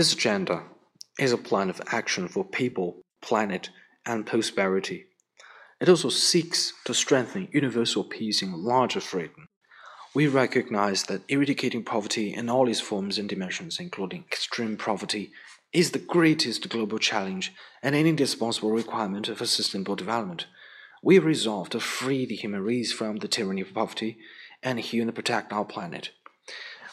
This agenda is a plan of action for people, planet, and prosperity. It also seeks to strengthen universal peace in larger freedom. We recognize that eradicating poverty in all its forms and dimensions, including extreme poverty, is the greatest global challenge and an indispensable requirement for sustainable development. We resolve to free the human race from the tyranny of poverty and heal and protect our planet.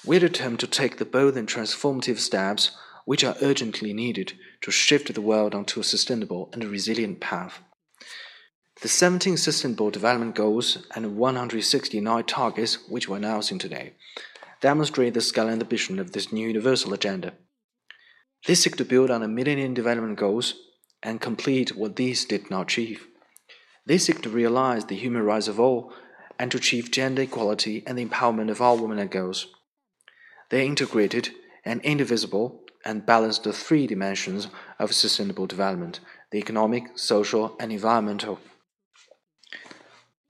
We determined to take the bold and transformative steps which are urgently needed to shift the world onto a sustainable and resilient path. The 17 Sustainable Development Goals and 169 targets which we're announcing today demonstrate the scale and ambition of this new universal agenda. They seek to build on the Millennium Development Goals and complete what these did not achieve. They seek to realize the human rights of all and to achieve gender equality and the empowerment of all women and girls. They are integrated and indivisible and balance the three dimensions of sustainable development the economic, social, and environmental.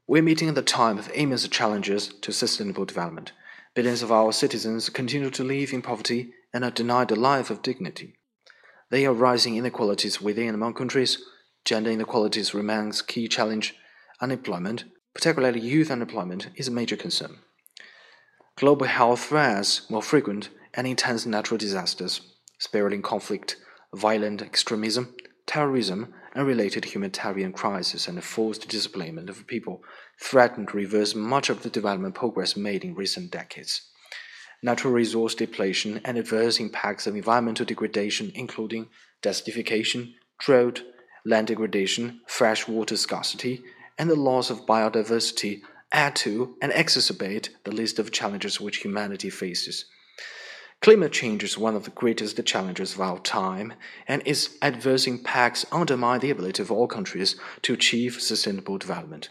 We're meeting at the time of immense challenges to sustainable development. Billions of our citizens continue to live in poverty and are denied a life of dignity. There are rising inequalities within and among countries. Gender inequalities remains a key challenge. Unemployment, particularly youth unemployment, is a major concern. Global health threats more frequent and intense natural disasters spiraling conflict, violent extremism, terrorism, and related humanitarian crises and the forced displacement of people threaten to reverse much of the development progress made in recent decades. Natural resource depletion and adverse impacts of environmental degradation, including desertification, drought, land degradation, fresh water scarcity, and the loss of biodiversity, add to and exacerbate the list of challenges which humanity faces. Climate change is one of the greatest challenges of our time, and its adverse impacts undermine the ability of all countries to achieve sustainable development.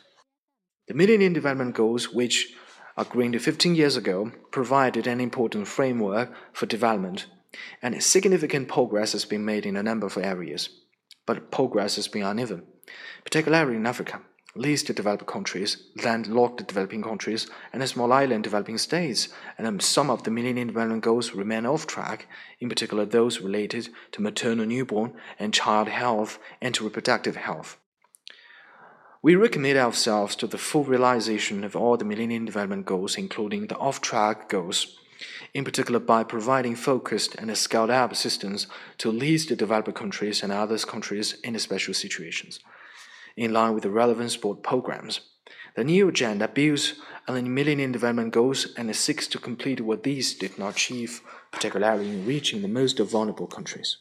The Millennium Development Goals, which agreed 15 years ago, provided an important framework for development, and significant progress has been made in a number of areas. But progress has been uneven, particularly in Africa least developed countries, landlocked developing countries, and small island developing states, and um, some of the Millennium Development Goals remain off track, in particular those related to maternal newborn and child health and to reproductive health. We recommit ourselves to the full realization of all the Millennium Development Goals, including the off track goals, in particular by providing focused and scaled up assistance to least developed countries and other countries in special situations in line with the relevant sport programs. The new agenda builds on the Millennium Development Goals and seeks to complete what these did not achieve, particularly in reaching the most vulnerable countries.